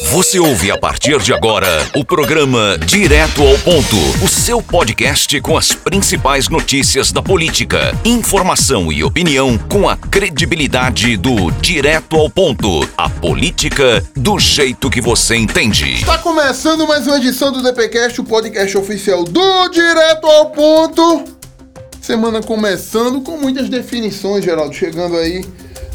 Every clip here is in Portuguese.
Você ouve a partir de agora o programa Direto ao Ponto, o seu podcast com as principais notícias da política, informação e opinião com a credibilidade do Direto ao Ponto, a política do jeito que você entende. Está começando mais uma edição do DPcast, o podcast oficial do Direto ao Ponto. Semana começando com muitas definições, Geraldo, chegando aí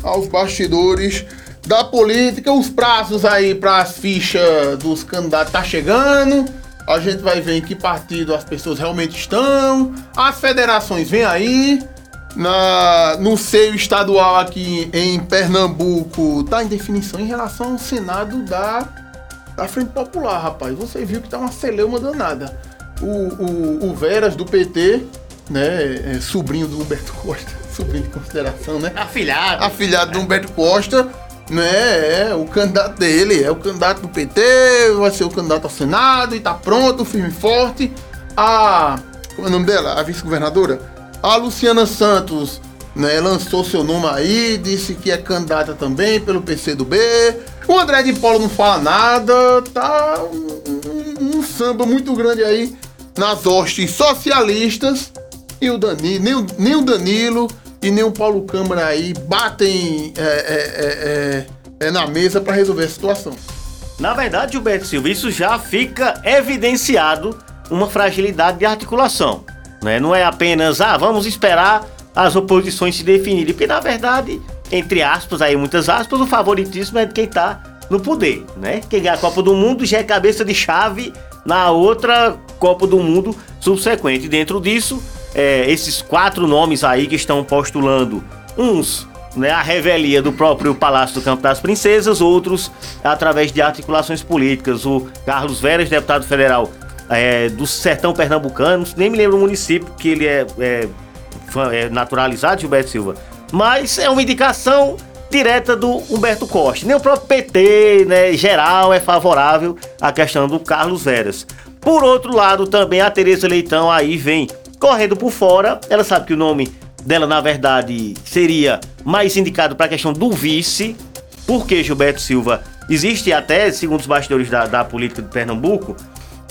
aos bastidores da política, os prazos aí para as fichas dos candidatos tá chegando. A gente vai ver em que partido as pessoas realmente estão. As federações vêm aí. Na, no seio estadual aqui em Pernambuco tá em definição em relação ao Senado da, da Frente Popular, rapaz. Você viu que tá uma celeuma danada. O, o, o Veras do PT, né, é sobrinho do Humberto Costa, sobrinho de consideração, né? Afilhado. Afilhado do Humberto Costa, né? É o candidato dele, é o candidato do PT, vai ser o candidato ao Senado e tá pronto, firme e forte. A. Como é o nome dela? A vice-governadora? A Luciana Santos, né? Lançou seu nome aí, disse que é candidata também pelo PCdoB. O André de Paulo não fala nada, tá um, um, um samba muito grande aí nas hostes socialistas. E o Danilo, nem nem o Danilo e nem o Paulo Câmara aí batem é, é, é, é na mesa para resolver a situação. Na verdade, Gilberto Silva, isso já fica evidenciado uma fragilidade de articulação. Né? Não é apenas, ah, vamos esperar as oposições se definirem, porque na verdade, entre aspas, aí muitas aspas, o favoritismo é de quem está no poder, né? Quem ganha a Copa do Mundo já é cabeça de chave na outra Copa do Mundo subsequente. Dentro disso, é, esses quatro nomes aí que estão postulando, uns né, a revelia do próprio Palácio do Campo das Princesas, outros através de articulações políticas. O Carlos Veras, deputado federal é, do Sertão Pernambucano, nem me lembro o município que ele é, é, é naturalizado, Gilberto Silva, mas é uma indicação direta do Humberto Costa. Nem o próprio PT, né, geral, é favorável à questão do Carlos Veras. Por outro lado, também a Tereza Leitão aí vem correndo por fora. Ela sabe que o nome dela, na verdade, seria mais indicado para a questão do vice. Porque Gilberto Silva existe até, segundo os bastidores da, da política de Pernambuco,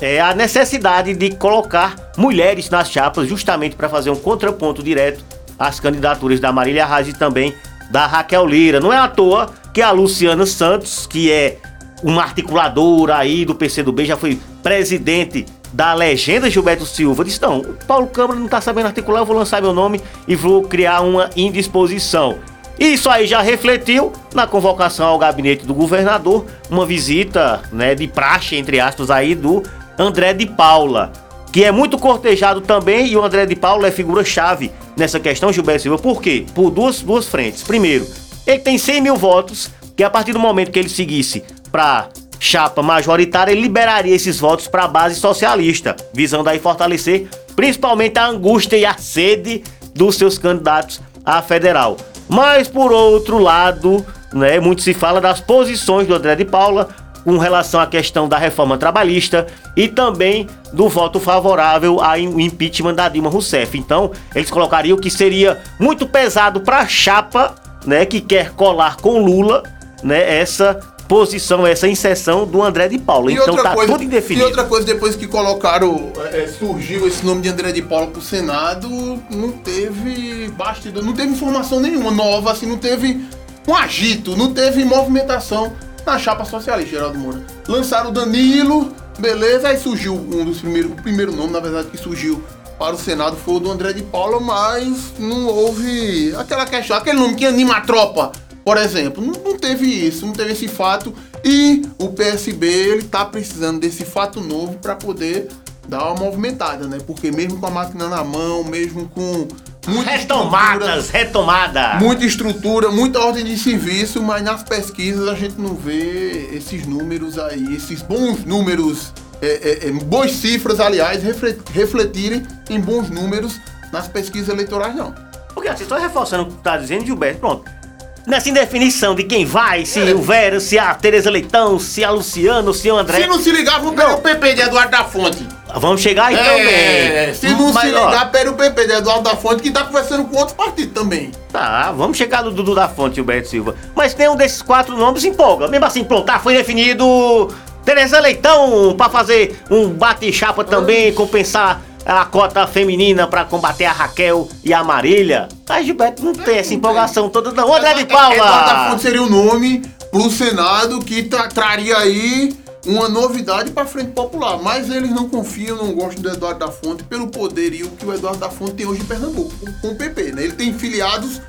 é a necessidade de colocar mulheres nas chapas justamente para fazer um contraponto direto às candidaturas da Marília Reis e também da Raquel Lira. Não é à toa que a Luciana Santos, que é uma articuladora aí do PCdoB, já foi presidente da legenda Gilberto Silva, disse: Não, o Paulo Câmara não tá sabendo articular, eu vou lançar meu nome e vou criar uma indisposição. Isso aí já refletiu na convocação ao gabinete do governador, uma visita né, de praxe, entre aspas, aí do André de Paula, que é muito cortejado também, e o André de Paula é figura-chave nessa questão, Gilberto Silva. Por quê? Por duas, duas frentes. Primeiro, ele tem 100 mil votos, que a partir do momento que ele seguisse para chapa majoritária liberaria esses votos para a base socialista, visando aí fortalecer principalmente a angústia e a sede dos seus candidatos à federal. Mas por outro lado, né, muito se fala das posições do André de Paula com relação à questão da reforma trabalhista e também do voto favorável ao impeachment da Dilma Rousseff. Então, eles colocariam que seria muito pesado para a chapa, né, que quer colar com Lula, né, essa posição, essa inserção do André de Paula. E então tá coisa, tudo indefinido. E outra coisa, depois que colocaram, é, surgiu esse nome de André de Paula pro Senado, não teve bastidor, não teve informação nenhuma nova, assim, não teve um agito, não teve movimentação na chapa socialista, Geraldo Moura. Lançaram o Danilo, beleza, aí surgiu um dos primeiros, o primeiro nome, na verdade, que surgiu para o Senado foi o do André de Paula, mas não houve aquela questão, aquele nome que anima a tropa por exemplo, não, teve isso, não teve esse fato e o PSB ele tá precisando desse fato novo para poder dar uma movimentada, né? Porque mesmo com a máquina na mão, mesmo com muita retomadas, retomada, muita estrutura, muita ordem de serviço, mas nas pesquisas a gente não vê esses números aí, esses bons números, é, é, é, boas cifras, aliás, refletirem em bons números nas pesquisas eleitorais, não. Porque assim, só reforçando o que tu tá dizendo, Gilberto, pronto nessa indefinição de quem vai, se é. o Vera, se a Tereza Leitão, se a Luciano, se o André. Se não se ligar, vamos pegar o PP de Eduardo da Fonte. Vamos chegar aí É, também. se não Mas, se ligar, pera o PP de Eduardo da Fonte, que tá conversando com outros partidos também. Tá, vamos chegar no Dudu da Fonte, Gilberto Silva. Mas nenhum desses quatro nomes empolga. Mesmo assim, pronto, tá, foi definido Tereza Leitão pra fazer um bate-chapa também, compensar a cota feminina pra combater a Raquel e a Marília. Mas Gilberto não tem essa empolgação toda não. André de Eduardo da Paula! Fonte seria o nome pro Senado que tra- traria aí uma novidade pra frente popular. Mas eles não confiam, não gostam do Eduardo da Fonte pelo poderio que o Eduardo da Fonte tem hoje em Pernambuco, com, com o PP, né? Ele tem filiados,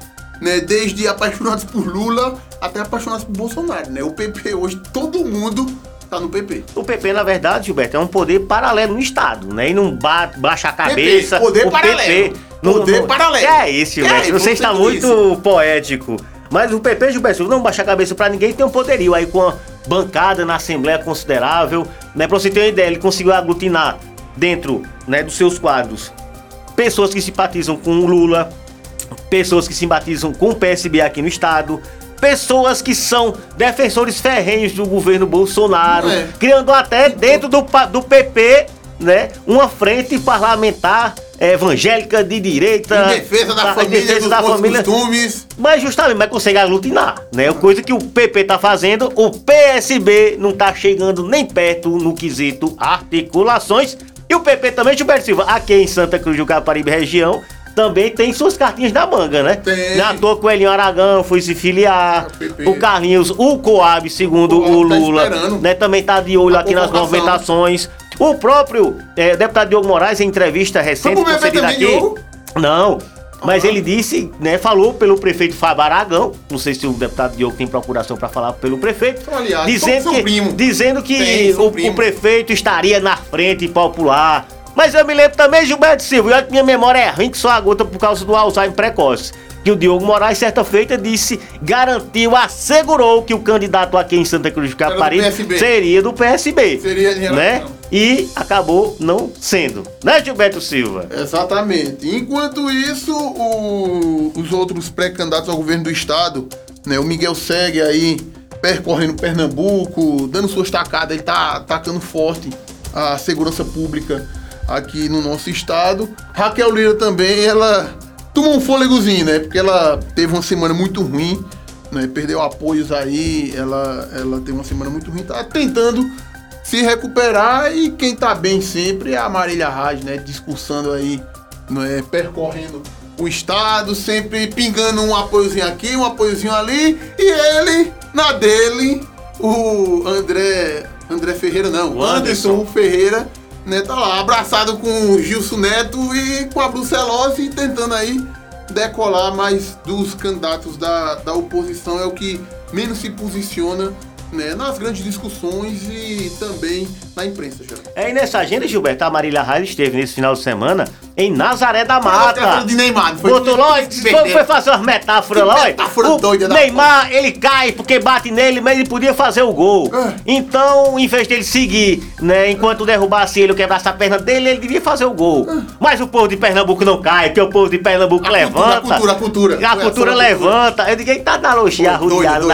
né, desde apaixonados por Lula até apaixonados por Bolsonaro, né? O PP hoje, todo mundo tá no PP. O PP, na verdade, Gilberto, é um poder paralelo no Estado, né? E não ba baixa a cabeça. poder o paralelo. não- Poder não- paralelo. Que é isso, é Gilberto? isso, Você está muito poético. Mas o PP, Gilberto, não baixa a cabeça pra ninguém, tem um poderio aí com a bancada na Assembleia considerável. Né? Pra você ter uma ideia, ele conseguiu aglutinar dentro né, dos seus quadros pessoas que simpatizam com o Lula, pessoas que simpatizam com o PSB aqui no estado, pessoas que são defensores ferrenhos do governo Bolsonaro, É. criando até dentro do, do PP, né, uma frente parlamentar eh, evangélica de direita, Em defesa da tá, em família, defesa da família, costumes. mas justamente mas consegue aglutinar, né? Coisa que o PP tá fazendo, o PSB não tá chegando nem perto no quesito articulações. E o PP também, Gilberto Silva, aqui em Santa Cruz do Caparibe região, também tem suas cartinhas na manga, né? Tem. É à toa que o Elinho Aragão foi se filiar, É o o Carlinhos, o Coab, segundo Coab o tá Lula, esperando. né? Também tá de olho A aqui nas movimentações. O próprio eh, deputado Diogo Moraes, em entrevista recente concedida também, aqui... Diogo? Não, mas Ah. ele disse, né, falou pelo prefeito Fábio Aragão, não sei se o deputado Diogo tem procuração para falar pelo prefeito, aliados, dizendo que, dizendo que o, o prefeito estaria na frente popular. Mas eu me lembro também, Gilberto Silva, e olha que minha memória é ruim que só a gota por causa do Alzheimer precoce. Que o Diogo Moraes, certa feita, disse, garantiu, assegurou que o candidato aqui em Santa Cruz Caparibe PSB. seria do PSB. Seria de né? E acabou não sendo. Né, Gilberto Silva? Exatamente. Enquanto isso, o- os outros pré-candidatos ao governo do estado, né, o Miguel segue aí percorrendo Pernambuco, dando suas tacadas, ele tá atacando forte a segurança pública aqui no nosso estado. Raquel Lira também, ela tomou um fôlegozinho, né? Porque ela teve uma semana muito ruim, né? Perdeu apoios aí, ela, ela teve uma semana muito ruim, tá tentando se recuperar e quem tá bem sempre é a Marília Reis, né? Discursando aí, né? percorrendo o estado, sempre pingando um apoiozinho aqui, um apoiozinho ali, e ele, na dele, o André. André Ferreira não, O Anderson, Anderson. Ferreira, né? Tá lá, abraçado com o Gilson Neto e com a Brucelose tentando aí decolar mais dos candidatos da, da oposição, é o que menos se posiciona né, nas grandes discussões e também na imprensa, já. É, e nessa agenda, Gilberto, a Marília Reis esteve nesse final de semana em Nazaré da Mata. de Neymar, foi? Botou lá, foi, foi fazer umas metáforas lá, metáfora O doida da Neymar, ele cai porque bate nele, mas ele podia fazer o gol. É. Então, em vez dele seguir, né, enquanto derrubasse ele ou quebrasse a perna dele, ele devia fazer o gol. Mas o povo de Pernambuco não cai, porque o povo de Pernambuco É. A cultura, levanta. a cultura, a cultura. A Foi a cultura levanta. Eu digo, ele tá na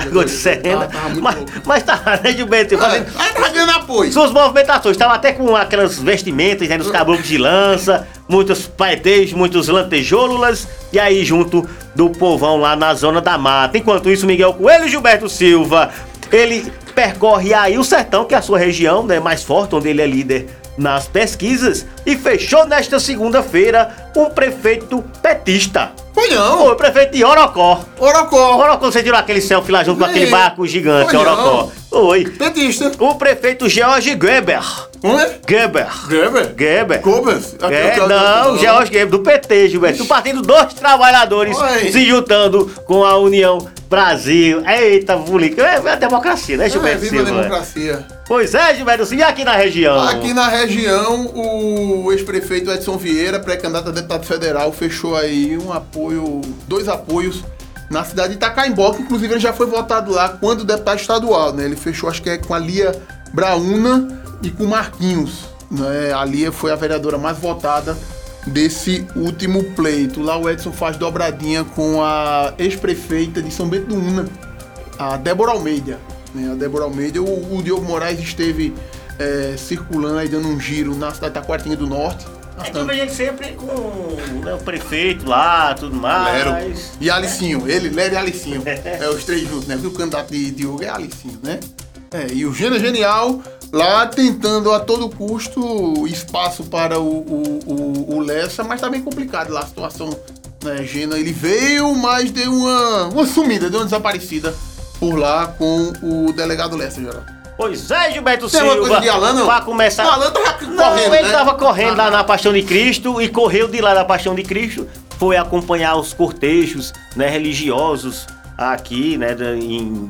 de doido. cena. Tá- tava muito Mas, tá, né, Gilberto? Fazendo, É, aí tá ganhando apoio. suas movimentações, estavam até com aquelas vestimentas, né, dos caboclos de lança, muitos paetês, muitos lantejoulas, e aí junto do povão lá na zona da mata. Enquanto isso, Miguel Coelho e Gilberto Silva, ele percorre aí o sertão, que é a sua região, né, mais forte, onde ele é líder nas pesquisas, e fechou nesta segunda-feira um prefeito petista. Foi não. Foi o prefeito de Orocó. Orocó. Orocó, você tirou aquele selfie lá junto com aquele barco gigante, Foi não. Orocó. Oi. Petista. O prefeito George Geber. Como é? Geber. Geber. Geber. Aqui, É, aqui, não. George Geber, do PT, Gilberto. Do Partido dos Trabalhadores Oi. se juntando com a União Brasil. Eita, política. É, é a democracia, né, É, Gilberto viva a Silva? democracia. Pois é, Gilberto Silva. E aqui na região? Aqui na região, o ex-prefeito Edson Vieira, pré-candidato a deputado federal, fechou aí um apoio, dois apoios na cidade de Itacaimbó, que inclusive ele já foi votado lá quando deputado estadual, né? Ele fechou, acho que é com a Lia Brauna e com o Marquinhos, né? A Lia foi a vereadora mais votada desse último pleito. Lá o Edson faz dobradinha com a ex-prefeita de São Bento do Una, a Débora Almeida. Né? A Débora Almeida, o, o Diogo Moraes esteve é, circulando aí, dando um giro na cidade da Quartinha do Norte. A gente vê ele sempre com né, o prefeito lá, tudo mais. Lero. E Alicinho, ele, Lero e Alicinho. é os três juntos, né? Porque o candidato de Diogo é Alicinho, né? É, e o Gênio Genial lá tentando a todo custo espaço para o, o, o, o Lessa, mas tá bem complicado lá a situação. Né? Gena, ele veio, mas deu uma, uma sumida, deu uma desaparecida por lá com o delegado Lessa, geral. Pois é, Gilberto Tem Silva. uma coisa de Alan, não? Pra começar. O Alan tava Não, correndo, ele né? tava correndo lá Ah. na Paixão de Cristo e correu de lá da Paixão de Cristo. Foi acompanhar os cortejos né, religiosos aqui, né? Em,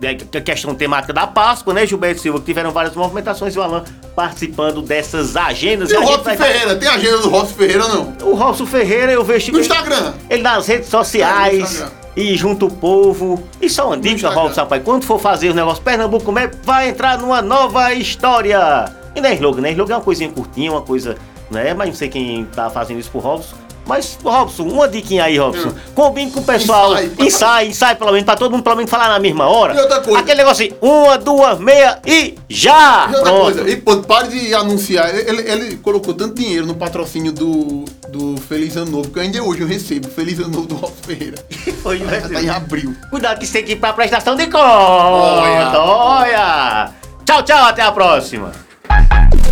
né, que- questão temática da Páscoa, né, Gilberto Silva? Que tiveram várias movimentações e o Alan participando dessas agendas. E o a gente Robson vai- Ferreira? Tem agenda do Robson Ferreira, não? O Robson Ferreira, eu vejo. No Instagram. Ele nas redes É, no sociais Instagram. e junto o povo. Isso é uma dica. Robson, rapaz. Quando for fazer os negócios Pernambuco, é, vai entrar numa nova história. E nem slogan, né? Slogan é uma coisinha curtinha, uma coisa, né? Mas não sei quem tá fazendo isso pro Robson. Mas, Robson, uma diquinha aí, Robson. Combine com o pessoal. Ensaie. Ensaie, ensaie pelo menos, pra todo mundo pelo menos falar na mesma hora. E outra coisa. Aquele negócio assim, uma, duas, meia e já! E outra Pronto. coisa, e, pô, pare de anunciar. Ele, ele colocou tanto dinheiro no patrocínio do, do Feliz Ano Novo, que ainda hoje eu recebo Feliz Ano Novo do Robson Ferreira. Foi, Já Gilberto tá em abril. Cuidado que você tem que ir pra prestação de conta. Olha. Olha. Tchau, tchau, até a próxima.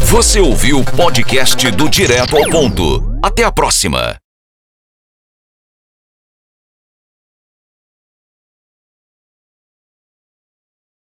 Você ouviu o podcast do Direto ao Ponto. Até a próxima.